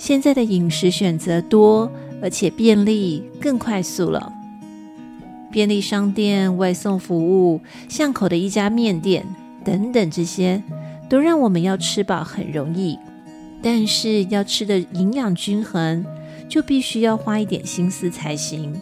现在的饮食选择多而且便利更快速了。便利商店外送服务巷口的一家面店等等这些都让我们要吃饱很容易。但是要吃的营养均衡就必须要花一点心思才行。